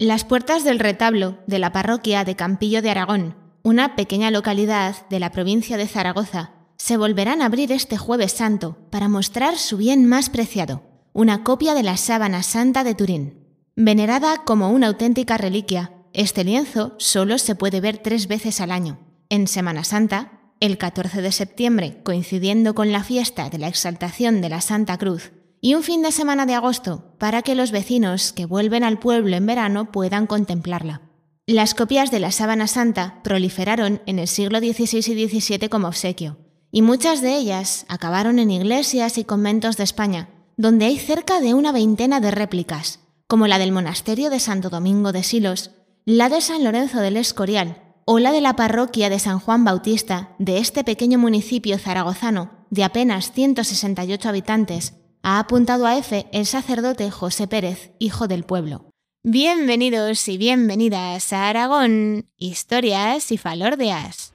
Las puertas del retablo de la parroquia de Campillo de Aragón, una pequeña localidad de la provincia de Zaragoza, se volverán a abrir este jueves santo para mostrar su bien más preciado, una copia de la sábana santa de Turín. Venerada como una auténtica reliquia, este lienzo solo se puede ver tres veces al año, en Semana Santa, el 14 de septiembre, coincidiendo con la fiesta de la exaltación de la Santa Cruz, y un fin de semana de agosto para que los vecinos que vuelven al pueblo en verano puedan contemplarla. Las copias de la sábana santa proliferaron en el siglo XVI y XVII como obsequio, y muchas de ellas acabaron en iglesias y conventos de España, donde hay cerca de una veintena de réplicas, como la del monasterio de Santo Domingo de Silos, la de San Lorenzo del Escorial o la de la parroquia de San Juan Bautista de este pequeño municipio zaragozano de apenas 168 habitantes, ha apuntado a F el sacerdote José Pérez, hijo del pueblo. Bienvenidos y bienvenidas a Aragón, historias y falordeas.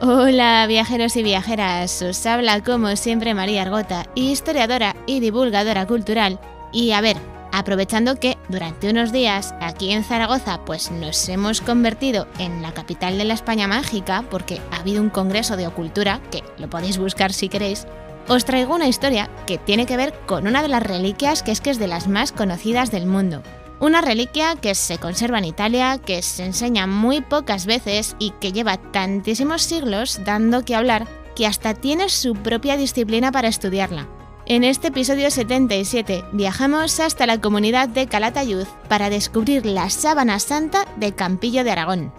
Hola viajeros y viajeras, os habla como siempre María Argota, historiadora y divulgadora cultural. Y a ver, aprovechando que durante unos días aquí en Zaragoza pues nos hemos convertido en la capital de la España mágica porque ha habido un congreso de ocultura, que lo podéis buscar si queréis, os traigo una historia que tiene que ver con una de las reliquias que es que es de las más conocidas del mundo. Una reliquia que se conserva en Italia, que se enseña muy pocas veces y que lleva tantísimos siglos dando que hablar que hasta tiene su propia disciplina para estudiarla. En este episodio 77 viajamos hasta la comunidad de Calatayud para descubrir la sábana santa de Campillo de Aragón.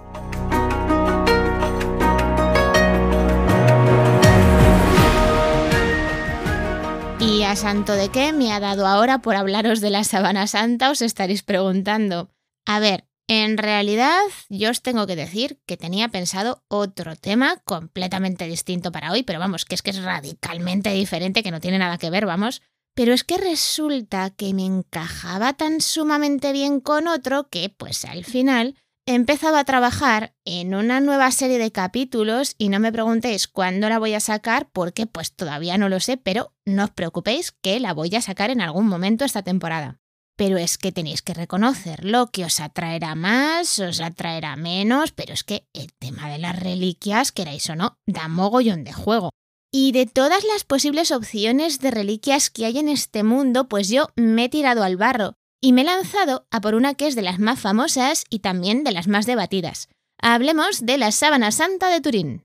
¿Y a santo de qué me ha dado ahora por hablaros de la sábana santa? Os estaréis preguntando. A ver, en realidad, yo os tengo que decir que tenía pensado otro tema completamente distinto para hoy, pero vamos, que es que es radicalmente diferente, que no tiene nada que ver, vamos. Pero es que resulta que me encajaba tan sumamente bien con otro que, pues al final, he empezado a trabajar en una nueva serie de capítulos y no me preguntéis cuándo la voy a sacar porque pues todavía no lo sé, pero no os preocupéis que la voy a sacar en algún momento esta temporada. Pero es que tenéis que reconocerlo, que os atraerá más, os atraerá menos, pero es que el tema de las reliquias, queráis o no, da mogollón de juego. Y de todas las posibles opciones de reliquias que hay en este mundo, pues yo me he tirado al barro y me he lanzado a por una que es de las más famosas y también de las más debatidas. Hablemos de la sábana santa de Turín.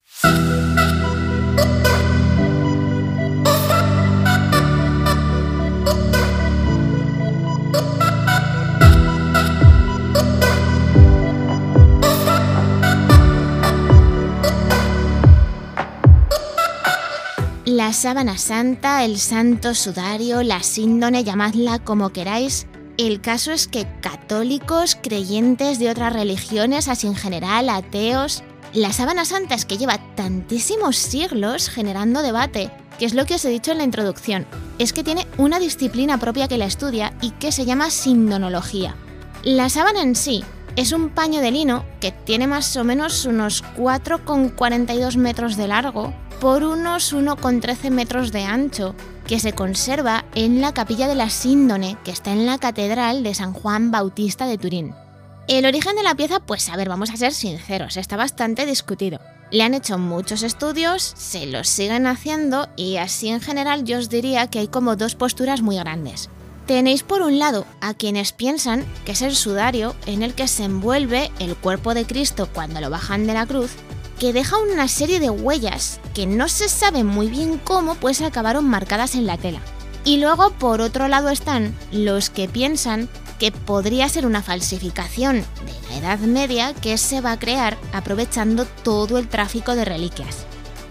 La sábana santa, el santo sudario, la síndone, llamadla como queráis. El caso es que católicos, creyentes de otras religiones, así en general, ateos, la sábana santa es que lleva tantísimos siglos generando debate, que es lo que os he dicho en la introducción, es que tiene una disciplina propia que la estudia y que se llama sindonología. La sábana en sí es un paño de lino que tiene más o menos unos 4,42 metros de largo, por unos 1,13 metros de ancho, que se conserva en la capilla de la Síndone, que está en la Catedral de San Juan Bautista de Turín. El origen de la pieza, pues a ver, vamos a ser sinceros, está bastante discutido. Le han hecho muchos estudios, se los siguen haciendo y así en general yo os diría que hay como dos posturas muy grandes. Tenéis por un lado a quienes piensan que es el sudario en el que se envuelve el cuerpo de Cristo cuando lo bajan de la cruz que deja una serie de huellas que no se sabe muy bien cómo pues acabaron marcadas en la tela. Y luego por otro lado están los que piensan que podría ser una falsificación de la Edad Media que se va a crear aprovechando todo el tráfico de reliquias.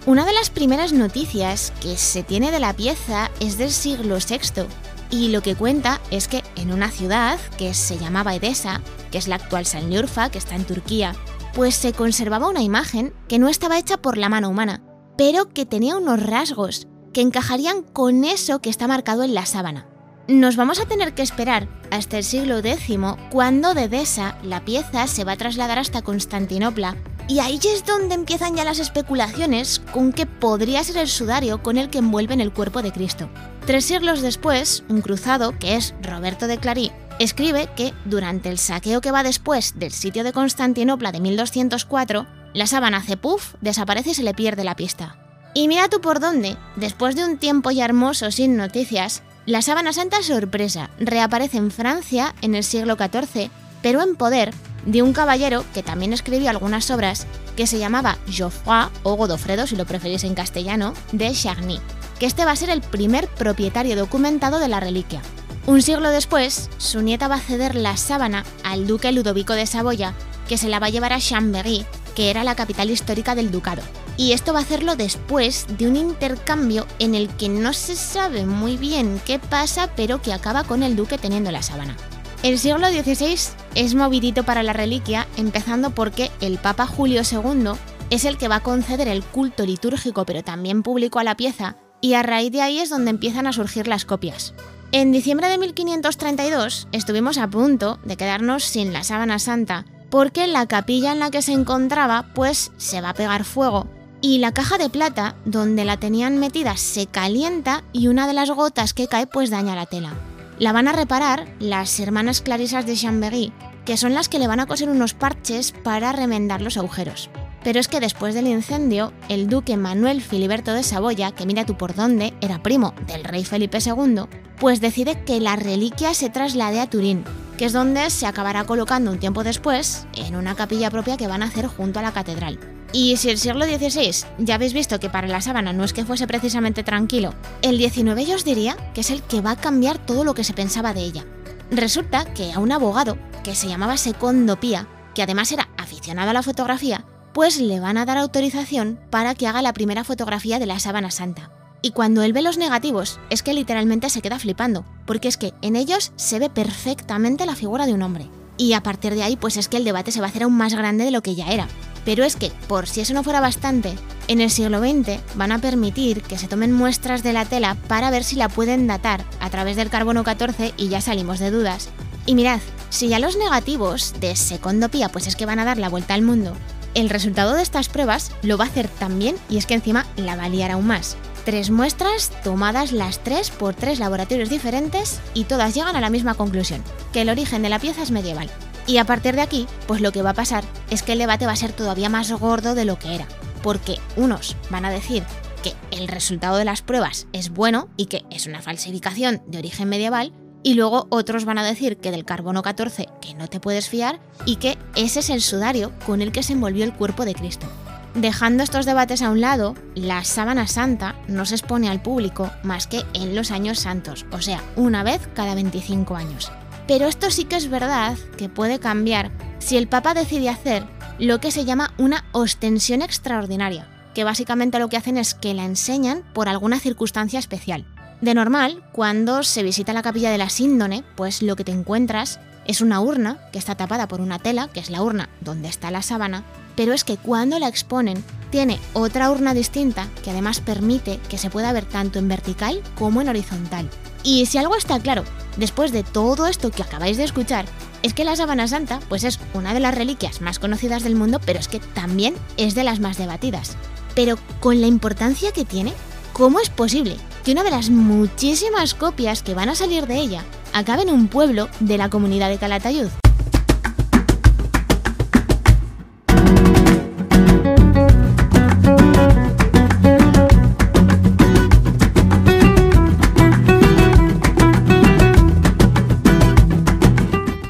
Una de las primeras noticias que se tiene de la pieza es del siglo VI y lo que cuenta es que en una ciudad que se llamaba Edesa, que es la actual Sanliurfa, que está en Turquía, pues se conservaba una imagen que no estaba hecha por la mano humana, pero que tenía unos rasgos que encajarían con eso que está marcado en la sábana. Nos vamos a tener que esperar hasta el siglo X, cuando de Edesa la pieza se va a trasladar hasta Constantinopla Y ahí es donde empiezan ya las especulaciones con que podría ser el sudario con el que envuelven el cuerpo de Cristo. Tres siglos después, un cruzado, que es Roberto de Clary, escribe que durante el saqueo que va después del sitio de Constantinopla de 1204, la sábana hace puff, desaparece y se le pierde la pista. Y mira tú por dónde, después de un tiempo ya hermoso sin noticias, la sábana santa sorpresa reaparece en Francia en el siglo XIV, pero en poder de un caballero que también escribió algunas obras que se llamaba Geoffroy o Godofredo, si lo preferís en castellano, de Charny, que este va a ser el primer propietario documentado de la reliquia. Un siglo después, su nieta va a ceder la sábana al duque Ludovico de Saboya, que se la va a llevar a Chambéry, que era la capital histórica del ducado. Y esto va a hacerlo después de un intercambio en el que no se sabe muy bien qué pasa, pero que acaba con el duque teniendo la sábana. El siglo XVI es movidito para la reliquia, empezando porque el Papa Julio II es el que va a conceder el culto litúrgico pero también público a la pieza, y a raíz de ahí es donde empiezan a surgir las copias. En diciembre de 1532 estuvimos a punto de quedarnos sin la sábana santa, porque la capilla en la que se encontraba pues se va a pegar fuego y la caja de plata donde la tenían metida se calienta y una de las gotas que cae pues daña la tela. La van a reparar las hermanas clarisas de Chambéry, que son las que le van a coser unos parches para remendar los agujeros. Pero es que después del incendio, el duque Manuel Filiberto de Saboya, que mira tú por dónde, era primo del rey Felipe II, pues decide que la reliquia se traslade a Turín, que es donde se acabará colocando un tiempo después en una capilla propia que van a hacer junto a la catedral. Y si el siglo XVI ya habéis visto que para la sábana no es que fuese precisamente tranquilo, el XIX yo os diría que es el que va a cambiar todo lo que se pensaba de ella. Resulta que a un abogado, que se llamaba Secondo Pía, que además era aficionado a la fotografía, pues le van a dar autorización para que haga la primera fotografía de la sábana santa. Y cuando él ve los negativos, es que literalmente se queda flipando, porque es que en ellos se ve perfectamente la figura de un hombre. Y a partir de ahí, pues es que el debate se va a hacer aún más grande de lo que ya era. Pero es que, por si eso no fuera bastante, en el siglo XX van a permitir que se tomen muestras de la tela para ver si la pueden datar a través del carbono 14 y ya salimos de dudas. Y mirad, si ya los negativos de Secondopía pues es que van a dar la vuelta al mundo, el resultado de estas pruebas lo va a hacer también y es que encima la va a liar aún más. Tres muestras tomadas las tres por tres laboratorios diferentes y todas llegan a la misma conclusión, que el origen de la pieza es medieval. Y a partir de aquí, pues lo que va a pasar es que el debate va a ser todavía más gordo de lo que era, porque unos van a decir que el resultado de las pruebas es bueno y que es una falsificación de origen medieval, y luego otros van a decir que del carbono 14 que no te puedes fiar y que ese es el sudario con el que se envolvió el cuerpo de Cristo. Dejando estos debates a un lado, la sábana santa no se expone al público más que en los años santos, o sea, una vez cada 25 años. Pero esto sí que es verdad que puede cambiar si el Papa decide hacer lo que se llama una ostensión extraordinaria, que básicamente lo que hacen es que la enseñan por alguna circunstancia especial. De normal, cuando se visita la capilla de la síndone, pues lo que te encuentras es una urna que está tapada por una tela, que es la urna donde está la sábana, pero es que cuando la exponen tiene otra urna distinta que además permite que se pueda ver tanto en vertical como en horizontal. Y si algo está claro, después de todo esto que acabáis de escuchar, es que la sábana santa pues es una de las reliquias más conocidas del mundo, pero es que también es de las más debatidas. Pero con la importancia que tiene, ¿cómo es posible que una de las muchísimas copias que van a salir de ella acabe en un pueblo de la comunidad de Calatayud.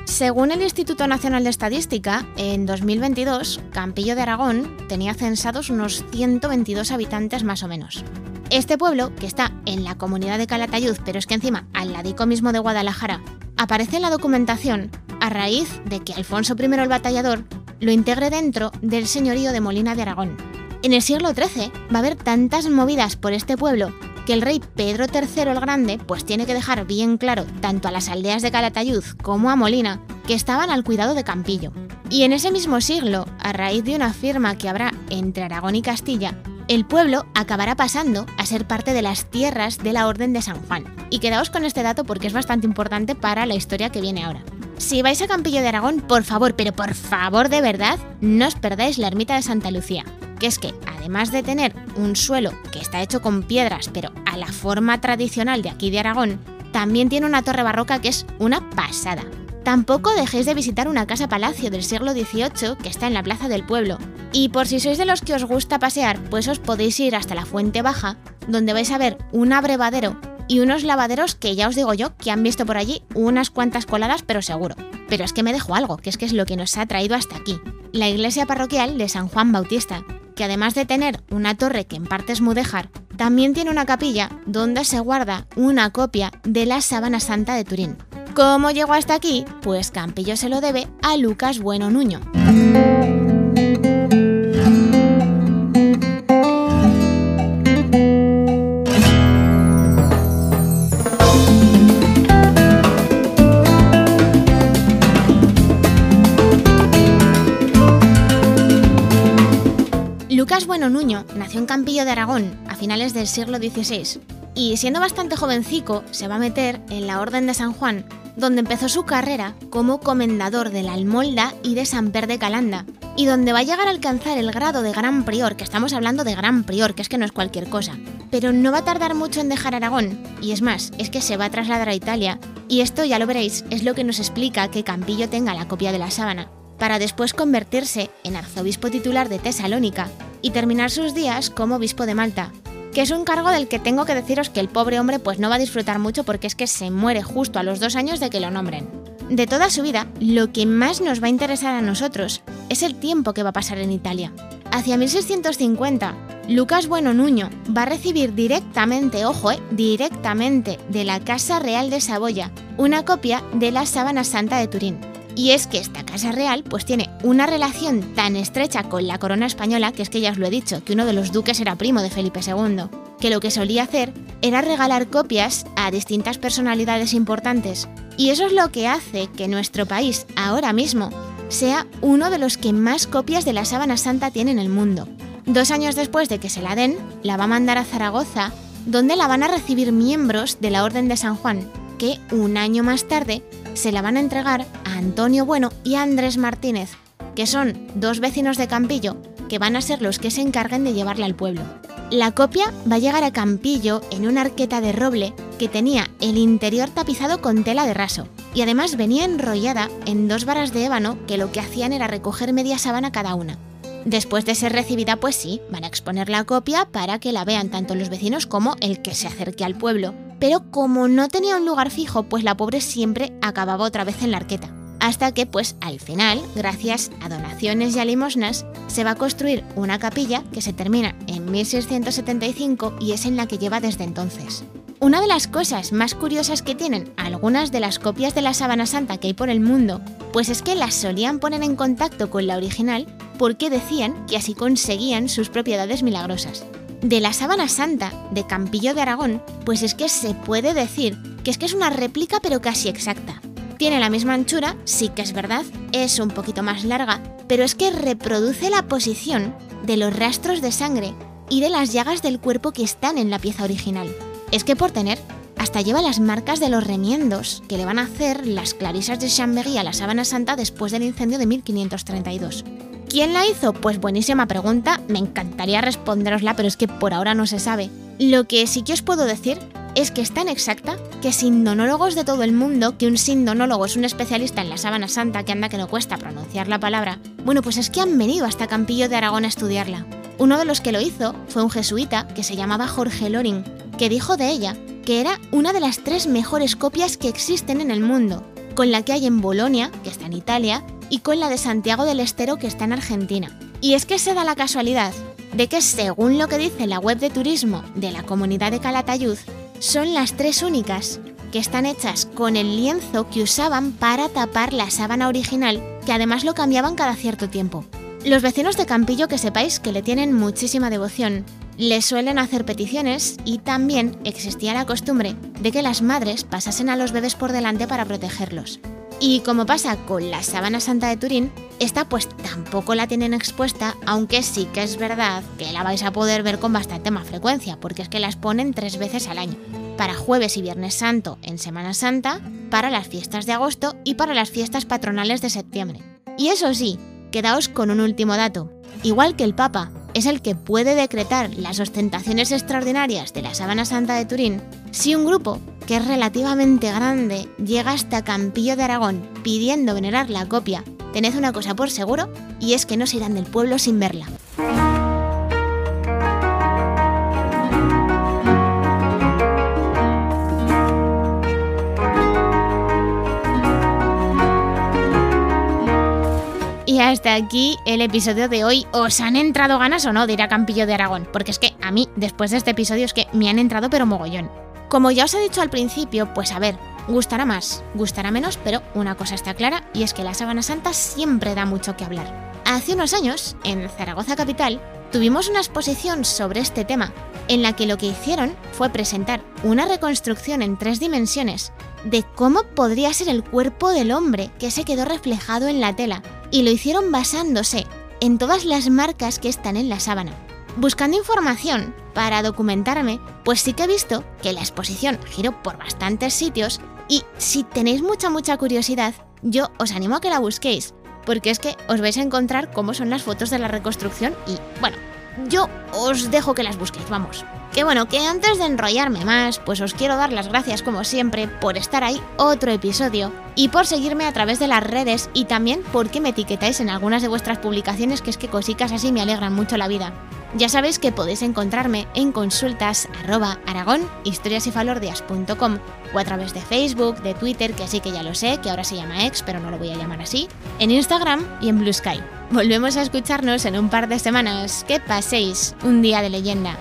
Según el Instituto Nacional de Estadística, en 2022, Campillo de Aragón tenía censados unos 122 habitantes más o menos. Este pueblo, que está en la comunidad de Calatayud, pero es que encima al ladico mismo de Guadalajara, aparece en la documentación a raíz de que Alfonso I el Batallador lo integre dentro del señorío de Molina de Aragón. En el siglo XIII va a haber tantas movidas por este pueblo que el rey Pedro III el Grande pues tiene que dejar bien claro tanto a las aldeas de Calatayud como a Molina que estaban al cuidado de Campillo. Y en ese mismo siglo, a raíz de una firma que habrá entre Aragón y Castilla, el pueblo acabará pasando a ser parte de las tierras de la Orden de San Juan. Y quedaos con este dato porque es bastante importante para la historia que viene ahora. Si vais a Campillo de Aragón, por favor, pero por favor de verdad, no os perdáis la ermita de Santa Lucía. Que es que, además de tener un suelo que está hecho con piedras, pero a la forma tradicional de aquí de Aragón, también tiene una torre barroca que es una pasada. Tampoco dejéis de visitar una casa palacio del siglo XVIII que está en la plaza del pueblo. Y por si sois de los que os gusta pasear, pues os podéis ir hasta la Fuente Baja, donde vais a ver un abrevadero y unos lavaderos que ya os digo yo que han visto por allí unas cuantas coladas, pero seguro. Pero es que me dejo algo, que es que es lo que nos ha traído hasta aquí. La iglesia parroquial de San Juan Bautista, que además de tener una torre que en parte es mudéjar, también tiene una capilla donde se guarda una copia de la Sábana Santa de Turín. ¿Cómo llegó hasta aquí? Pues Campillo se lo debe a Lucas Bueno Nuño. Lucas Bueno Nuño nació en Campillo de Aragón a finales del siglo XVI y siendo bastante jovencico se va a meter en la Orden de San Juan, donde empezó su carrera como comendador de la Almolda y de San Per de Calanda, y donde va a llegar a alcanzar el grado de gran prior, que estamos hablando de gran prior, que es que no es cualquier cosa. Pero no va a tardar mucho en dejar Aragón, y es más, es que se va a trasladar a Italia, y esto ya lo veréis, es lo que nos explica que Campillo tenga la copia de la sábana, para después convertirse en arzobispo titular de Tesalónica y terminar sus días como obispo de Malta, que es un cargo del que tengo que deciros que el pobre hombre pues no va a disfrutar mucho porque es que se muere justo a los dos años de que lo nombren. De toda su vida, lo que más nos va a interesar a nosotros es el tiempo que va a pasar en Italia. Hacia 1650, Lucas Bueno Nuño va a recibir directamente, ojo, eh, directamente de la Casa Real de Saboya, una copia de la Sábana Santa de Turín. Y es que esta casa real pues tiene una relación tan estrecha con la corona española, que es que ya os lo he dicho, que uno de los duques era primo de Felipe II, que lo que solía hacer era regalar copias a distintas personalidades importantes. Y eso es lo que hace que nuestro país, ahora mismo, sea uno de los que más copias de la sábana santa tiene en el mundo. Dos años después de que se la den, la va a mandar a Zaragoza, donde la van a recibir miembros de la Orden de San Juan, que un año más tarde se la van a entregar Antonio Bueno y Andrés Martínez, que son dos vecinos de Campillo que van a ser los que se encarguen de llevarla al pueblo. La copia va a llegar a Campillo en una arqueta de roble que tenía el interior tapizado con tela de raso y además venía enrollada en dos varas de ébano que lo que hacían era recoger media sábana cada una. Después de ser recibida, pues sí, van a exponer la copia para que la vean tanto los vecinos como el que se acerque al pueblo. Pero como no tenía un lugar fijo, pues la pobre siempre acababa otra vez en la arqueta. Hasta que, pues al final, gracias a donaciones y a limosnas, se va a construir una capilla que se termina en 1675 y es en la que lleva desde entonces. Una de las cosas más curiosas que tienen algunas de las copias de la sábana santa que hay por el mundo, pues es que las solían poner en contacto con la original porque decían que así conseguían sus propiedades milagrosas. De la sábana santa de Campillo de Aragón, pues es que se puede decir que es que es una réplica pero casi exacta. Tiene la misma anchura, sí que es verdad, es un poquito más larga, pero es que reproduce la posición de los rastros de sangre y de las llagas del cuerpo que están en la pieza original. Es que por tener, hasta lleva las marcas de los remiendos que le van a hacer las clarisas de Chambéry a la sábana santa después del incendio de 1532. ¿Quién la hizo? Pues buenísima pregunta, me encantaría responderosla, pero es que por ahora no se sabe. Lo que sí que os puedo decir es que es tan exacta que sindonólogos de todo el mundo, que un sindonólogo es un especialista en la sábana santa que anda que no cuesta pronunciar la palabra, bueno, pues es que han venido hasta Campillo de Aragón a estudiarla. Uno de los que lo hizo fue un jesuita que se llamaba Jorge Loring, que dijo de ella que era una de las tres mejores copias que existen en el mundo, con la que hay en Bolonia, que está en Italia, y con la de Santiago del Estero, que está en Argentina. Y es que se da la casualidad de que, según lo que dice la web de turismo de la comunidad de Calatayud, son las tres únicas que están hechas con el lienzo que usaban para tapar la sábana original, que además lo cambiaban cada cierto tiempo. Los vecinos de Campillo que sepáis que le tienen muchísima devoción, le suelen hacer peticiones y también existía la costumbre de que las madres pasasen a los bebés por delante para protegerlos. Y como pasa con la sábana santa de Turín, esta pues tampoco la tienen expuesta, aunque sí que es verdad que la vais a poder ver con bastante más frecuencia, porque es que las ponen tres veces al año. para jueves y viernes santo en Semana Santa, para las fiestas de agosto y para las fiestas patronales de septiembre. Y eso sí, quedaos con un último dato. Igual que el Papa es el que puede decretar las ostentaciones extraordinarias de la Sábana Santa de Turín, si un grupo, que es relativamente grande, llega hasta Campillo de Aragón pidiendo venerar la copia, tened una cosa por seguro, y es que no se irán del pueblo sin verla. Y hasta aquí el episodio de hoy. ¿Os han entrado ganas o no de ir a Campillo de Aragón? Porque es que a mí, después de este episodio, es que me han entrado pero mogollón. Como ya os he dicho al principio, pues a ver, gustará más, gustará menos, pero una cosa está clara y es que la Sábana Santa siempre da mucho que hablar. Hace unos años, en Zaragoza Capital, tuvimos una exposición sobre este tema, en la que lo que hicieron fue presentar una reconstrucción en tres dimensiones de cómo podría ser el cuerpo del hombre que se quedó reflejado en la tela, y lo hicieron basándose en todas las marcas que están en la sábana. Buscando información para documentarme, pues sí que he visto que la exposición giró por bastantes sitios y si tenéis mucha mucha curiosidad, yo os animo a que la busquéis, porque es que os vais a encontrar cómo son las fotos de la reconstrucción y bueno, yo os dejo que las busquéis, vamos. Que bueno, que antes de enrollarme más, pues os quiero dar las gracias como siempre por estar ahí otro episodio y por seguirme a través de las redes y también porque me etiquetáis en algunas de vuestras publicaciones que es que cositas así me alegran mucho la vida. Ya sabéis que podéis encontrarme en consultas arroba aragón o a través de Facebook, de Twitter, que sí que ya lo sé, que ahora se llama ex, pero no lo voy a llamar así, en Instagram y en Blue Sky. Volvemos a escucharnos en un par de semanas. Que paséis un día de leyenda.